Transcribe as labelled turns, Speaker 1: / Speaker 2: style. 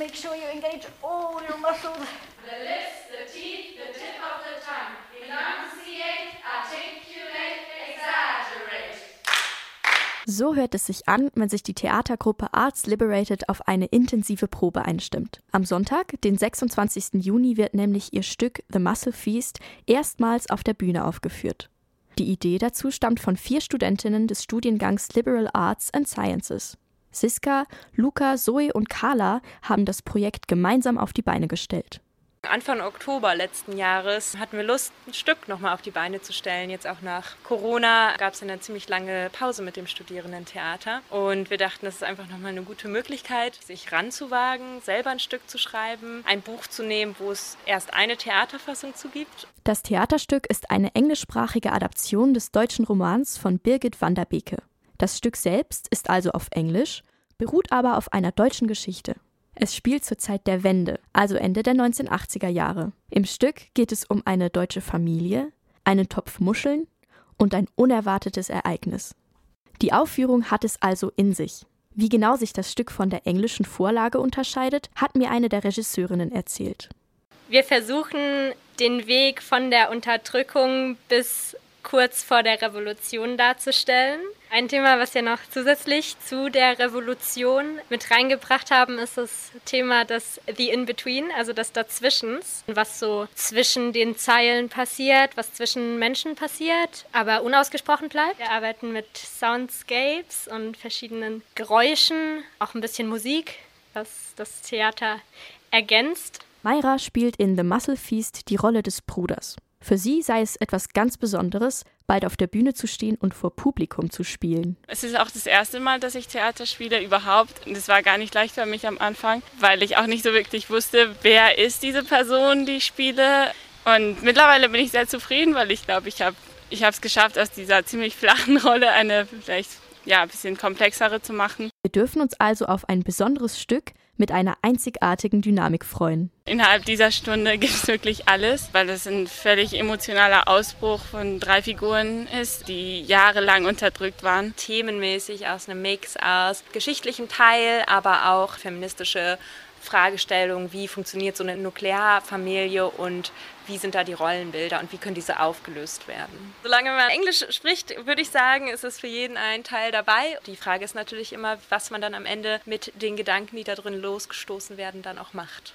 Speaker 1: make sure you engage all your muscles.
Speaker 2: The lips, the teeth, the tip of the tongue. Enunciate, articulate, exaggerate.
Speaker 3: So hört es sich an, wenn sich die Theatergruppe Arts Liberated auf eine intensive Probe einstimmt. Am Sonntag, den 26. Juni, wird nämlich ihr Stück The Muscle Feast erstmals auf der Bühne aufgeführt. Die Idee dazu stammt von vier Studentinnen des Studiengangs Liberal Arts and Sciences. Siska, Luca, Zoe und Carla haben das Projekt gemeinsam auf die Beine gestellt.
Speaker 4: Anfang Oktober letzten Jahres hatten wir Lust, ein Stück nochmal auf die Beine zu stellen. Jetzt auch nach Corona gab es eine ziemlich lange Pause mit dem Studierendentheater. Und wir dachten, das ist einfach nochmal eine gute Möglichkeit, sich ranzuwagen, selber ein Stück zu schreiben, ein Buch zu nehmen, wo es erst eine Theaterfassung zu gibt.
Speaker 3: Das Theaterstück ist eine englischsprachige Adaption des deutschen Romans von Birgit van der Beke. Das Stück selbst ist also auf Englisch, beruht aber auf einer deutschen Geschichte. Es spielt zur Zeit der Wende, also Ende der 1980er Jahre. Im Stück geht es um eine deutsche Familie, einen Topf Muscheln und ein unerwartetes Ereignis. Die Aufführung hat es also in sich. Wie genau sich das Stück von der englischen Vorlage unterscheidet, hat mir eine der Regisseurinnen erzählt.
Speaker 5: Wir versuchen den Weg von der Unterdrückung bis kurz vor der Revolution darzustellen. Ein Thema, was wir noch zusätzlich zu der Revolution mit reingebracht haben, ist das Thema des The In-Between, also des Dazwischens, was so zwischen den Zeilen passiert, was zwischen Menschen passiert, aber unausgesprochen bleibt. Wir arbeiten mit Soundscapes und verschiedenen Geräuschen, auch ein bisschen Musik, was das Theater ergänzt.
Speaker 3: Mayra spielt in The Muscle Feast die Rolle des Bruders. Für sie sei es etwas ganz Besonderes, bald auf der Bühne zu stehen und vor Publikum zu spielen.
Speaker 6: Es ist auch das erste Mal, dass ich Theater spiele überhaupt. Und es war gar nicht leicht für mich am Anfang, weil ich auch nicht so wirklich wusste, wer ist diese Person, die ich spiele. Und mittlerweile bin ich sehr zufrieden, weil ich glaube, ich habe ich es geschafft, aus dieser ziemlich flachen Rolle eine vielleicht ja, ein bisschen komplexere zu machen.
Speaker 3: Wir dürfen uns also auf ein besonderes Stück mit einer einzigartigen Dynamik freuen.
Speaker 6: Innerhalb dieser Stunde gibt es wirklich alles, weil es ein völlig emotionaler Ausbruch von drei Figuren ist, die jahrelang unterdrückt waren.
Speaker 4: Themenmäßig aus einem Mix aus geschichtlichem Teil, aber auch feministische Fragestellung, wie funktioniert so eine Nuklearfamilie und wie sind da die Rollenbilder und wie können diese aufgelöst werden. Solange man Englisch spricht, würde ich sagen, ist es für jeden ein Teil dabei. Die Frage ist natürlich immer, was man dann am Ende mit den Gedanken, die da drin losgestoßen werden, dann auch macht.